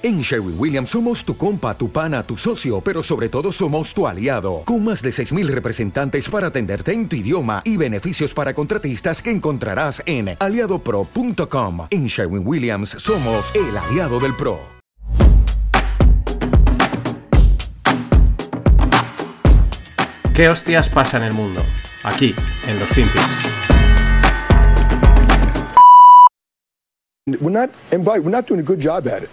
En Sherwin Williams somos tu compa, tu pana, tu socio, pero sobre todo somos tu aliado, con más de 6.000 representantes para atenderte en tu idioma y beneficios para contratistas que encontrarás en aliadopro.com. En Sherwin Williams somos el aliado del PRO. ¿Qué hostias pasa en el mundo? Aquí, en los Finpics. We're not, and by, we're not doing a good job at it.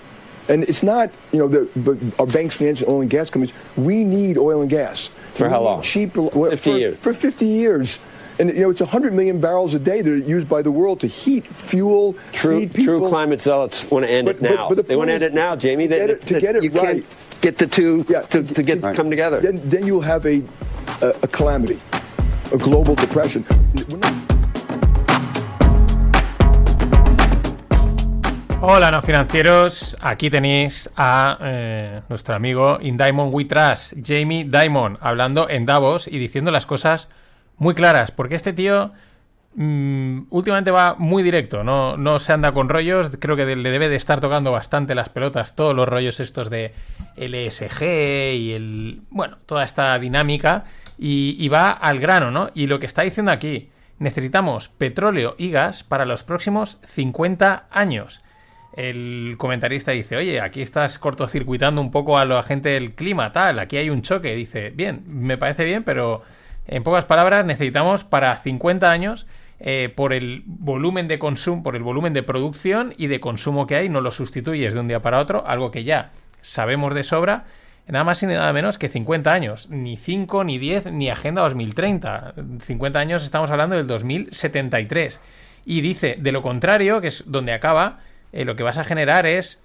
And it's not, you know, the, the our banks financing oil and gas companies. We need oil and gas. For how We need long? Cheap, well, 50 for, years. For 50 years. And, you know, it's 100 million barrels a day that are used by the world to heat, fuel, True, feed people. true climate zealots want to end But- it now. but the they want to end it now, Jamie. to They- get it- to get it you can't get the two Yeah, to, to get come together. Then, then you'll have a, a, a calamity, a global depression. Hola, no financieros. Aquí tenéis a eh, nuestro amigo In Diamond We Trust, Jamie Dimon, hablando en Davos y diciendo las cosas muy claras. Porque este tío mm, últimamente va muy directo, no, no se anda con rollos. Creo que le debe de estar tocando bastante las pelotas, todos los rollos estos de LSG y el. Bueno, toda esta dinámica. Y va al grano, ¿no? Y lo que está diciendo aquí. Necesitamos petróleo y gas para los próximos 50 años el comentarista dice, oye, aquí estás cortocircuitando un poco a la gente del clima, tal, aquí hay un choque. Dice, bien, me parece bien, pero en pocas palabras necesitamos para 50 años, eh, por el volumen de consumo, por el volumen de producción y de consumo que hay, no lo sustituyes de un día para otro, algo que ya sabemos de sobra, nada más y nada menos que 50 años, ni 5, ni 10, ni Agenda 2030. 50 años estamos hablando del 2073. Y dice, de lo contrario, que es donde acaba, eh, lo que vas a generar es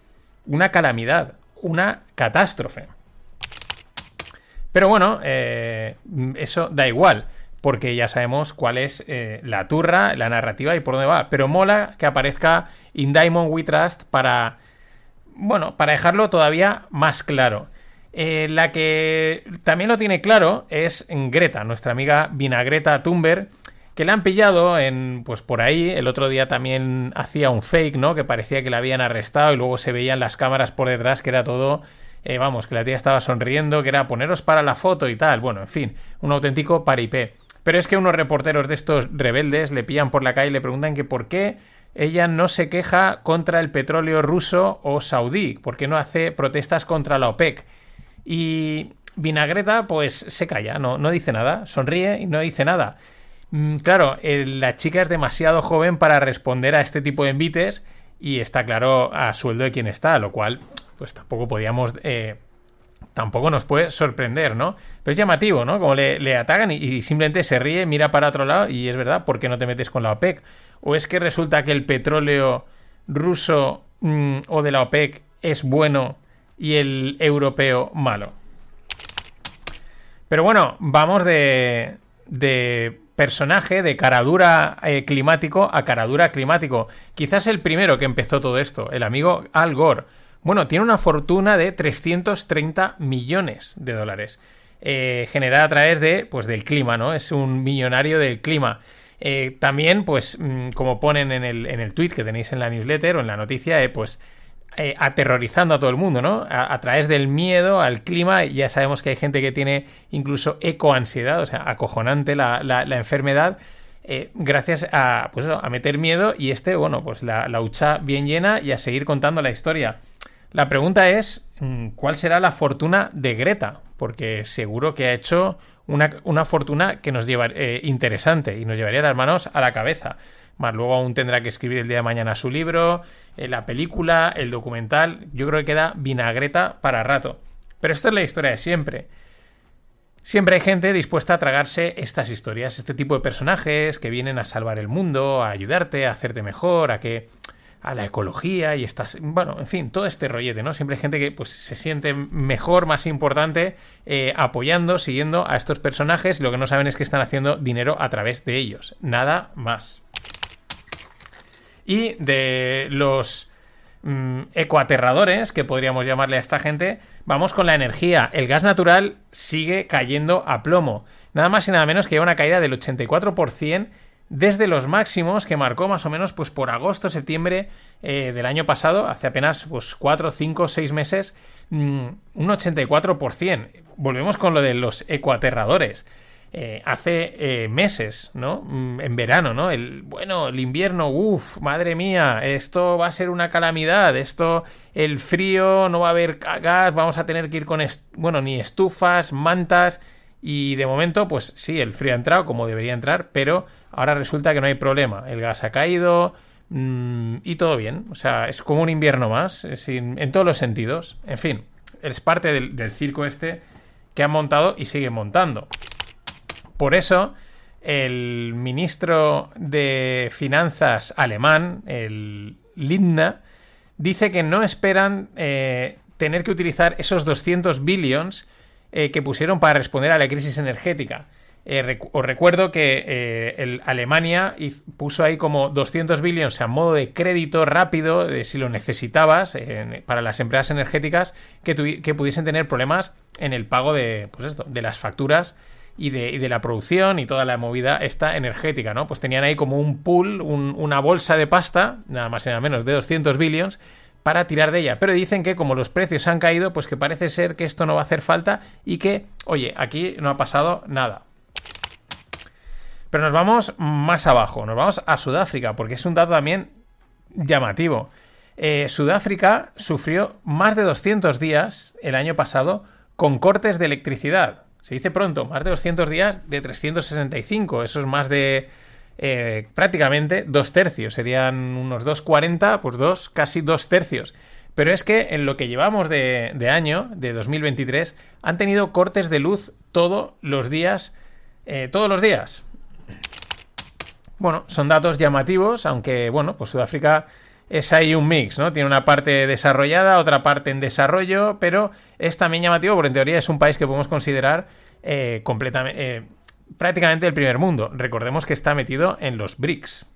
una calamidad, una catástrofe. Pero bueno, eh, eso da igual, porque ya sabemos cuál es eh, la turra, la narrativa y por dónde va. Pero mola que aparezca In Diamond We Trust para, bueno, para dejarlo todavía más claro. La que también lo tiene claro es Greta, nuestra amiga Vinagreta Thunberg, que le han pillado en, pues por ahí, el otro día también hacía un fake, ¿no? Que parecía que la habían arrestado y luego se veían las cámaras por detrás, que era todo, eh, vamos, que la tía estaba sonriendo, que era poneros para la foto y tal, bueno, en fin, un auténtico paripé. Pero es que unos reporteros de estos rebeldes le pillan por la calle y le preguntan que por qué ella no se queja contra el petróleo ruso o saudí, por qué no hace protestas contra la OPEC. Y Vinagreta, pues se calla, no, no dice nada, sonríe y no dice nada. Mm, Claro, la chica es demasiado joven para responder a este tipo de envites y está claro a sueldo de quien está, lo cual pues tampoco podíamos... eh, tampoco nos puede sorprender, ¿no? Pero es llamativo, ¿no? Como le, atacan y, y simplemente se ríe, mira para otro lado y es verdad, ¿por qué no te metes con la OPEC? ¿O es que resulta que el petróleo ruso mm, o de la OPEC es bueno y el europeo malo? Pero bueno, vamos de, de personaje, de caradura eh, climático a caradura climático. Quizás el primero que empezó todo esto, el amigo Al Gore. Bueno, tiene una fortuna de 330 millones de dólares. eh, generada a través de, pues, del clima, ¿no? Es un millonario del clima. Eh, también, pues, mm, como ponen en el, en el tweet que tenéis en la newsletter o en la noticia, eh, pues eh, aterrorizando a todo el mundo, ¿no? A, través del miedo al clima, ya sabemos que hay gente que tiene incluso ecoansiedad, o sea, acojonante la, enfermedad, eh, gracias a, pues a meter miedo y este, bueno, pues la, la hucha bien llena y a seguir contando la historia. La pregunta es, mm, ¿cuál será la fortuna de Greta? Porque seguro que ha hecho una, una fortuna que nos lleva eh, interesante y nos llevaría las manos a la cabeza. Más luego aún tendrá que escribir el día de mañana su libro, eh, la película, el documental. Yo creo que queda vinagreta para rato. Pero esto es la historia de siempre. Siempre hay gente dispuesta a tragarse estas historias, este tipo de personajes que vienen a salvar el mundo, a ayudarte, a hacerte mejor, a que a la ecología y estas, bueno, en fin, todo este rollete, ¿no? Siempre hay gente que pues se siente mejor, más importante, eh, apoyando, siguiendo a estos personajes y lo que no saben es que están haciendo dinero a través de ellos, nada más. Y de los mm, ecoaterradores, que podríamos llamarle a esta gente, vamos con la energía. El gas natural sigue cayendo a plomo. Nada más y nada menos que una caída del 84% desde los máximos que marcó más o menos pues por agosto, septiembre eh, del año pasado, hace apenas pues 4, 5, 6 meses, mm, un 84%. Volvemos con lo de los ecoaterradores. Eh, hace eh, meses, ¿no? Mm, en verano, ¿no? El, bueno, el invierno, uff, madre mía, esto va a ser una calamidad, esto, el frío, no va a haber gas, vamos a tener que ir con, bueno, ni estufas, mantas, y de momento, pues sí, el frío ha entrado como debería entrar, pero ahora resulta que no hay problema, el gas ha caído mm, y todo bien, o sea, es como un invierno más, en todos los sentidos, en fin, es parte del circo este que han montado y siguen montando. Por eso, el ministro de Finanzas alemán, el Lindner, dice que no esperan eh, tener que utilizar esos 200 billions eh, que pusieron para responder a la crisis energética. Eh, os recuerdo que el Alemania puso ahí como 200 billions a modo de crédito rápido, de si lo necesitabas, para las empresas energéticas que, que, pudiesen tener problemas en el pago de, pues esto, de las facturas y de, la producción y toda la movida esta energética, ¿no? Pues tenían ahí como un pool, una bolsa de pasta, nada más y nada menos de 200 billions, para tirar de ella. Pero dicen que como los precios han caído, pues que parece ser que esto no va a hacer falta y que, oye, aquí no ha pasado nada. Pero nos vamos más abajo, nos vamos a Sudáfrica, porque es un dato también llamativo. Eh, Sudáfrica sufrió más de 200 días el año pasado con cortes de electricidad. Se dice pronto, más de 200 días de 365. Eso es más de eh, prácticamente dos tercios. Serían unos 2,40, pues dos, casi dos tercios. Pero es que en lo que llevamos de, año, de 2023, han tenido cortes de luz todos los días. Eh, todos los días. Bueno, son datos llamativos, aunque, bueno, pues Sudáfrica es ahí un mix, ¿no? Tiene una parte desarrollada, otra parte en desarrollo, pero es también llamativo porque en teoría es un país que podemos considerar eh, eh, prácticamente el primer mundo. Recordemos que está metido en los BRICS.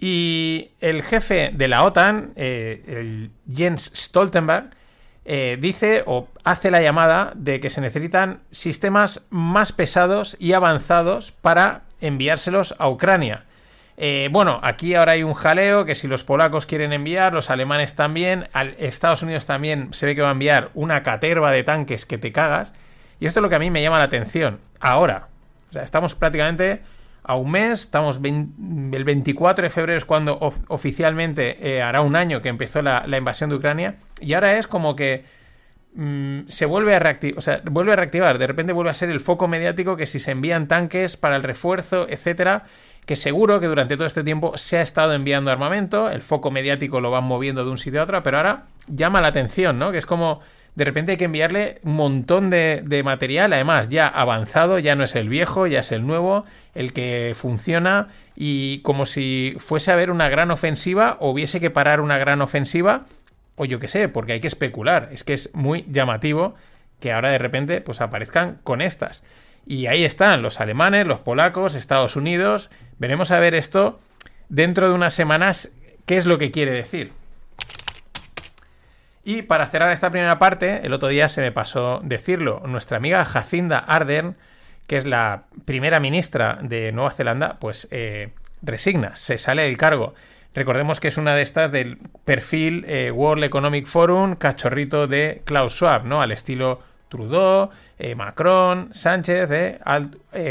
Y el jefe de la OTAN, eh, Jens Stoltenberg, dice o hace la llamada de que se necesitan sistemas más pesados y avanzados para enviárselos a Ucrania. Eh, bueno, aquí ahora hay un jaleo que si los polacos quieren enviar, los alemanes también, al Estados Unidos también se ve que va a enviar una caterva de tanques que te cagas. Y esto es lo que a mí me llama la atención. Ahora, o sea, estamos prácticamente a un mes, estamos el 24 de febrero es cuando oficialmente eh, hará un año que empezó la, invasión de Ucrania y ahora es como que mm, se vuelve a reactivar, o sea, vuelve a reactivar, de repente vuelve a ser el foco mediático que si se envían tanques para el refuerzo, etcétera, que seguro que durante todo este tiempo se ha estado enviando armamento, el foco mediático lo van moviendo de un sitio a otro, pero ahora llama la atención, ¿no? Que es como de repente hay que enviarle un montón de, material, además ya avanzado, ya no es el viejo, ya es el nuevo, el que funciona y como si fuese a haber una gran ofensiva o hubiese que parar una gran ofensiva o yo qué sé, porque hay que especular, es que es muy llamativo que ahora de repente pues aparezcan con estas. Y ahí están los alemanes, los polacos, Estados Unidos. Veremos a ver esto dentro de unas semanas qué es lo que quiere decir. Y para cerrar esta primera parte, el otro día se me pasó decirlo, nuestra amiga Jacinda Ardern, que es la primera ministra de Nueva Zelanda, pues eh, resigna, se sale del cargo. Recordemos que es una de estas del perfil eh, World Economic Forum, cachorrito de Klaus Schwab, ¿no? Al estilo Trudeau, eh, Macron, Sánchez,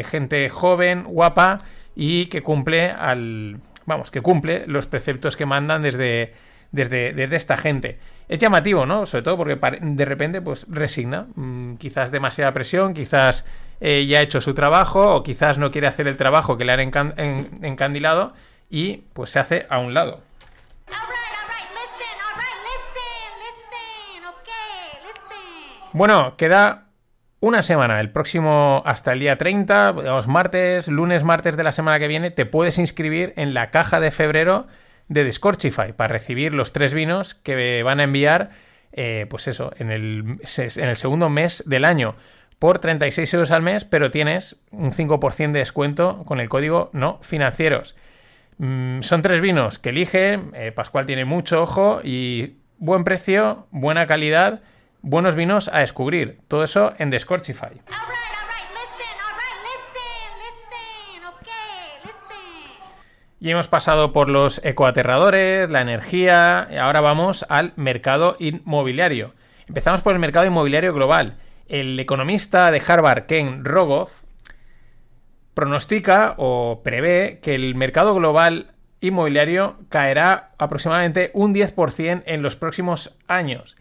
gente joven, guapa y que cumple al. Vamos, que cumple los preceptos que mandan desde, desde, desde esta gente. Es llamativo, ¿no? Sobre todo porque de repente, pues resigna. Mm, quizás demasiada presión, quizás ya ha hecho su trabajo, o quizás no quiere hacer el trabajo que le han encandilado, y pues se hace a un lado. Bueno, queda una semana, el próximo hasta el día 30, los martes, lunes, martes de la semana que viene, te puedes inscribir en la caja de febrero de Discorchify para recibir los tres vinos que van a enviar, eh, pues eso, en el, segundo mes del año por 36 euros al mes, pero tienes un 5% de descuento con el código no financieros. Mm, son tres vinos que elige, eh, Pascual tiene mucho ojo y buen precio, buena calidad buenos vinos a descubrir. Todo eso en Descorchify. Y hemos pasado por los ecoaterradores, la energía, y ahora vamos al mercado inmobiliario. Empezamos por el mercado inmobiliario global. El economista de Harvard, Ken Rogoff, pronostica o prevé que el mercado global inmobiliario caerá aproximadamente un 10% en los próximos años.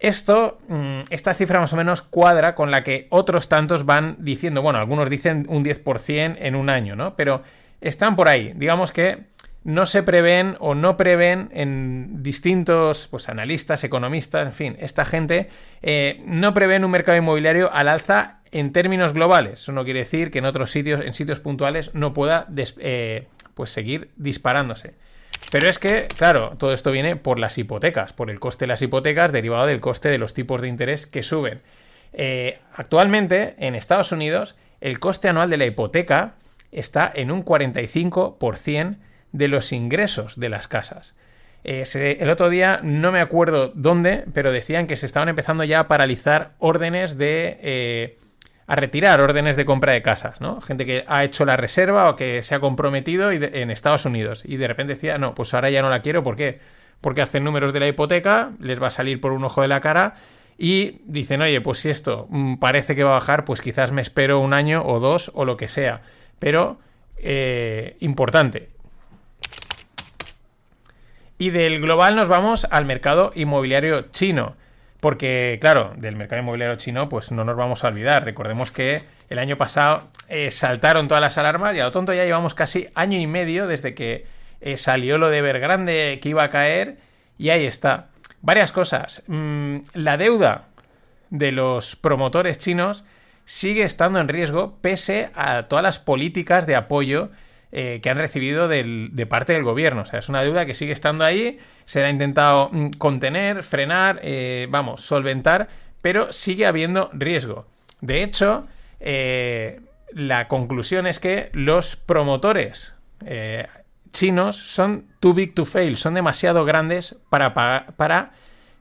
Esto, mm, esta cifra más o menos cuadra con la que otros tantos van diciendo, bueno, algunos dicen un 10% en un año, ¿no? Pero están por ahí. Digamos que no se prevén o no prevén en distintos pues, analistas, economistas, en fin, esta gente eh, no prevén un mercado inmobiliario al alza en términos globales. Eso no quiere decir que en otros sitios, en sitios puntuales, no pueda eh, pues seguir disparándose. Pero es que, claro, todo esto viene por las hipotecas, por el coste de las hipotecas derivado del coste de los tipos de interés que suben. Eh, actualmente, en Estados Unidos, el coste anual de la hipoteca está en un 45% de los ingresos de las casas. Eh, el otro día no me acuerdo dónde, pero decían que se estaban empezando ya a paralizar órdenes de... Eh, a retirar órdenes de compra de casas, ¿no? Gente que ha hecho la reserva o que se ha comprometido en Estados Unidos y de repente decía, no, pues ahora ya no la quiero, ¿por qué? Porque hacen números de la hipoteca, les va a salir por un ojo de la cara y dicen, oye, pues si esto mm, parece que va a bajar, pues quizás me espero un año o dos o lo que sea. Pero, eh, importante. Y del global nos vamos al mercado inmobiliario chino. Porque, claro, del mercado inmobiliario chino, pues no nos vamos a olvidar. Recordemos que el año pasado eh, saltaron todas las alarmas y a lo tonto ya llevamos casi año y medio desde que eh, salió lo de Vergrande que iba a caer y ahí está. Varias cosas. Mm, la deuda de los promotores chinos sigue estando en riesgo pese a todas las políticas de apoyo eh, que han recibido de parte del gobierno. O sea, es una deuda que sigue estando ahí, se ha intentado mm, contener, frenar, eh, vamos, solventar, pero sigue habiendo riesgo. De hecho, eh, la conclusión es que los promotores chinos son too big to fail, son demasiado grandes para, para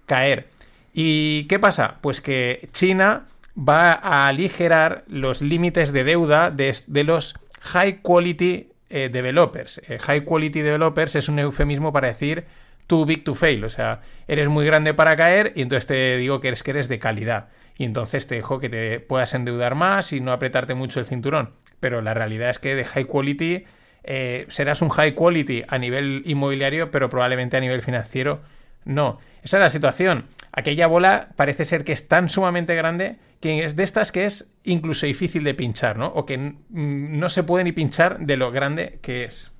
caer. ¿Y qué pasa? Pues que China va a aligerar los límites de deuda de, de los high quality eh, developers. Eh, high quality developers es un eufemismo para decir too big to fail. O sea, eres muy grande para caer y entonces te digo que eres, que eres de calidad. Y entonces te dejo que te puedas endeudar más y no apretarte mucho el cinturón. Pero la realidad es que de high quality eh, serás un high quality a nivel inmobiliario, pero probablemente a nivel financiero no. Esa es la situación. Aquella bola parece ser que es tan sumamente grande que es de estas que es incluso difícil de pinchar, ¿no? O que no se puede ni pinchar de lo grande que es.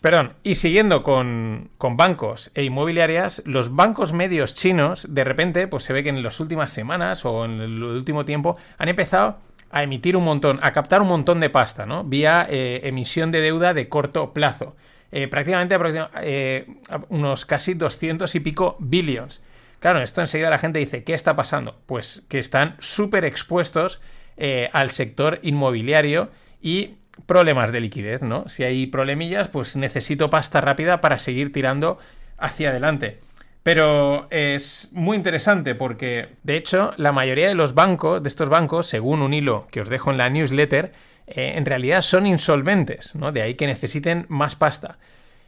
Perdón, y siguiendo con, bancos e inmobiliarias, los bancos medios chinos, de repente, pues se ve que en las últimas semanas o en el último tiempo han empezado a emitir un montón, a captar un montón de pasta, ¿no? Vía eh, emisión de deuda de corto plazo. Eh, prácticamente eh, unos casi 200 y pico billions. Claro, esto enseguida la gente dice, ¿qué está pasando? Pues que están súper expuestos eh, al sector inmobiliario y problemas de liquidez, ¿no? Si hay problemillas, pues necesito pasta rápida para seguir tirando hacia adelante. Pero es muy interesante porque, de hecho, la mayoría de los bancos, de estos bancos, según un hilo que os dejo en la newsletter, eh, en realidad son insolventes, ¿no? De ahí que necesiten más pasta.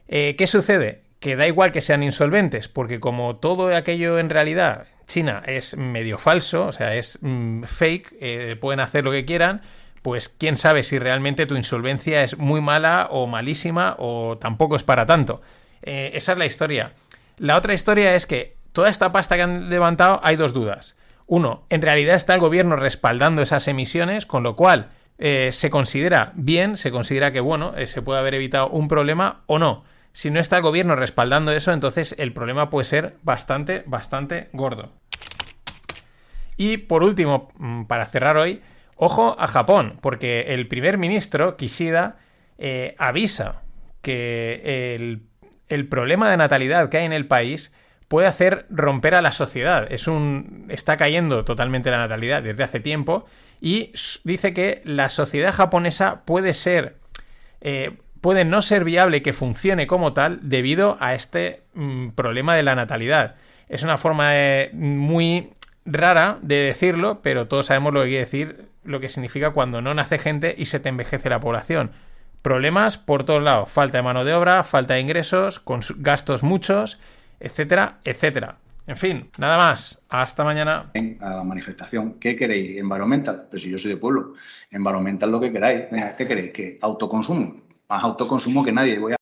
Eh, ¿Qué sucede? que da igual que sean insolventes, porque como todo aquello en realidad, China es medio falso, o sea, es mm, fake, eh, pueden hacer lo que quieran, pues quién sabe si realmente tu insolvencia es muy mala o malísima o tampoco es para tanto. Esa es la historia. La otra historia es que toda esta pasta que han levantado hay dos dudas. Uno, en realidad está el gobierno respaldando esas emisiones, con lo cual eh, se considera bien, se considera que, bueno, se puede haber evitado un problema o no si no está el gobierno respaldando eso, entonces el problema puede ser bastante, bastante gordo. Y por último, mm, para cerrar hoy, ojo a Japón, porque el primer ministro, Kishida, eh, avisa que el, el, problema de natalidad que hay en el país puede hacer romper a la sociedad. Es un, está cayendo totalmente la natalidad desde hace tiempo y dice que la sociedad japonesa puede ser... Eh, puede no ser viable que funcione como tal debido a este mm, problema de la natalidad. Es una forma muy rara de decirlo, pero todos sabemos lo que quiere decir lo que significa cuando no nace gente y se te envejece la población. Problemas por todos lados, falta de mano de obra, falta de ingresos, gastos muchos, etcétera, etcétera. En fin, nada más. Hasta mañana. A la manifestación. ¿Qué queréis? Environmental. Pero si yo soy de pueblo. Environmental lo que queráis. ¿Qué queréis? Que autoconsumo. Más autoconsumo que nadie. Voy a